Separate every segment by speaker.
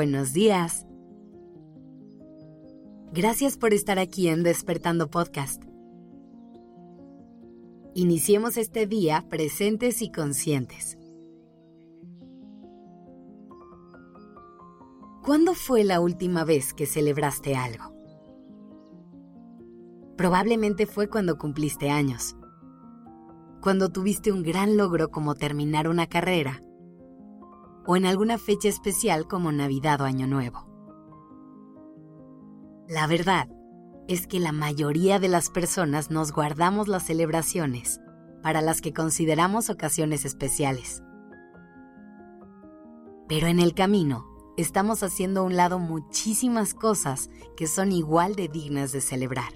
Speaker 1: Buenos días. Gracias por estar aquí en Despertando Podcast. Iniciemos este día presentes y conscientes. ¿Cuándo fue la última vez que celebraste algo? Probablemente fue cuando cumpliste años, cuando tuviste un gran logro como terminar una carrera, o en alguna fecha especial como Navidad o Año Nuevo. La verdad es que la mayoría de las personas nos guardamos las celebraciones para las que consideramos ocasiones especiales. Pero en el camino estamos haciendo a un lado muchísimas cosas que son igual de dignas de celebrar.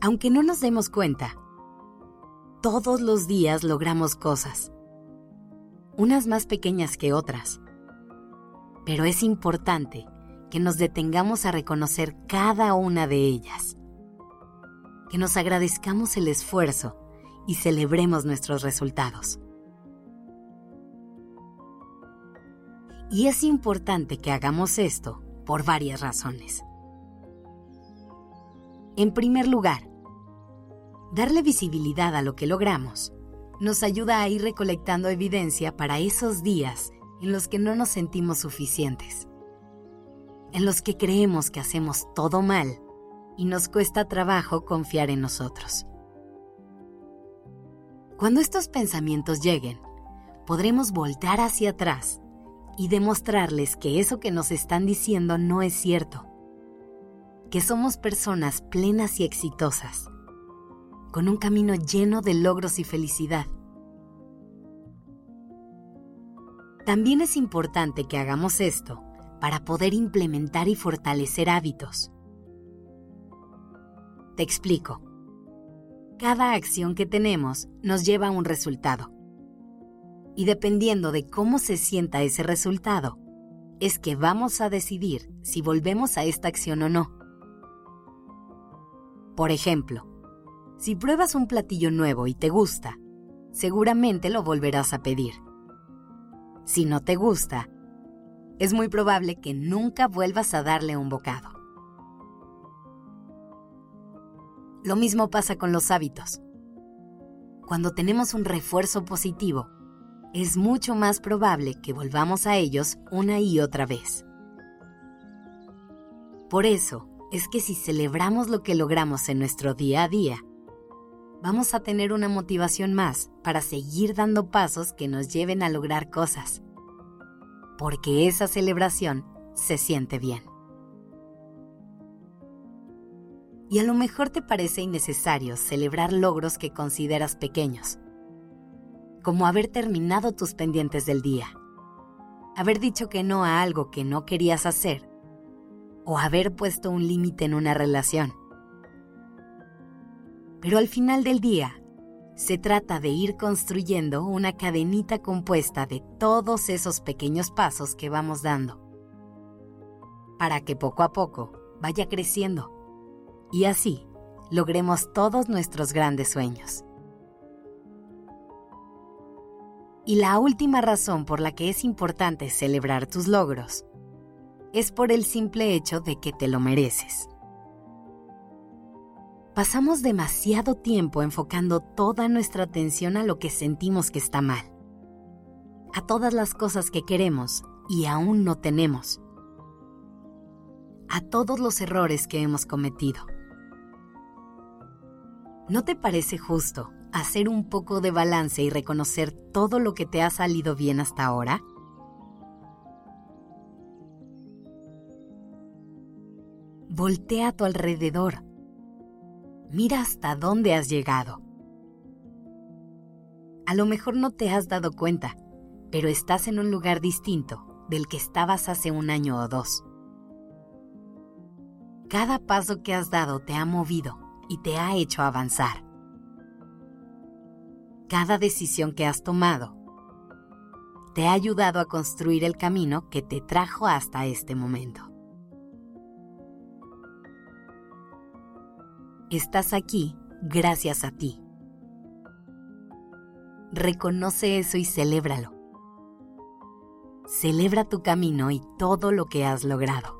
Speaker 1: Aunque no nos demos cuenta, todos los días logramos cosas, unas más pequeñas que otras pero es importante que nos detengamos a reconocer cada una de ellas, que nos agradezcamos el esfuerzo y celebremos nuestros resultados. Y es importante que hagamos esto por varias razones. En primer lugar, darle visibilidad a lo que logramos nos ayuda a ir recolectando evidencia para esos días en los que no nos sentimos suficientes, en los que creemos que hacemos todo mal y nos cuesta trabajo confiar en nosotros. Cuando estos pensamientos lleguen, podremos voltar hacia atrás y demostrarles que eso que nos están diciendo no es cierto, que somos personas plenas y exitosas, con un camino lleno de logros y felicidad También es importante que hagamos esto para poder implementar y fortalecer hábitos. Te explico. Cada acción que tenemos nos lleva a un resultado. Y dependiendo de cómo se sienta ese resultado, es que vamos a decidir si volvemos a esta acción o no. Por ejemplo, si pruebas un platillo nuevo y te gusta, seguramente lo volverás a pedir si no te gusta, es muy probable que nunca vuelvas a darle un bocado. Lo mismo pasa con los hábitos. Cuando tenemos un refuerzo positivo, es mucho más probable que volvamos a ellos una y otra vez. Por eso es que si celebramos lo que logramos en nuestro día a día, vamos a tener una motivación más para seguir dando pasos que nos lleven a lograr cosas. Porque esa celebración se siente bien. Y a lo mejor te parece innecesario celebrar logros que consideras pequeños, como haber terminado tus pendientes del día, haber dicho que no a algo que no querías hacer, o haber puesto un límite en una relación. Pero al final del día, se trata de ir construyendo una cadenita compuesta de todos esos pequeños pasos que vamos dando, para que poco a poco vaya creciendo y así logremos todos nuestros grandes sueños. Y la última razón por la que es importante celebrar tus logros es por el simple hecho de que te lo mereces. Pasamos demasiado tiempo enfocando toda nuestra atención a lo que sentimos que está mal, a todas las cosas que queremos y aún no tenemos, a todos los errores que hemos cometido. ¿No te parece justo hacer un poco de balance y reconocer todo lo que te ha salido bien hasta ahora? Voltea a tu alrededor Mira hasta dónde has llegado. A lo mejor no te has dado cuenta, pero estás en un lugar distinto del que estabas hace un año o dos. Cada paso que has dado te ha movido y te ha hecho avanzar. Cada decisión que has tomado te ha ayudado a construir el camino que te trajo hasta este momento. Estás aquí gracias a ti. Reconoce eso y celébralo. celebra tu camino y todo lo que has logrado.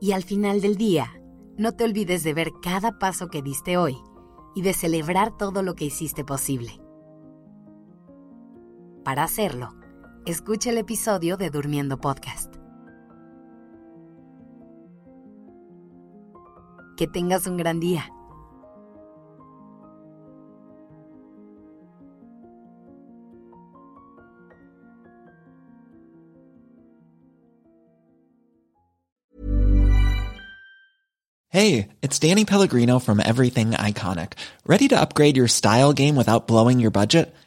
Speaker 1: Y al final del día, no te olvides de ver cada paso que diste hoy y de celebrar todo lo que hiciste posible. Para hacerlo, escucha el episodio de Durmiendo Podcast. Que tengas un gran día.
Speaker 2: Hey, it's Danny Pellegrino from Everything Iconic. Ready to upgrade your style game without blowing your budget?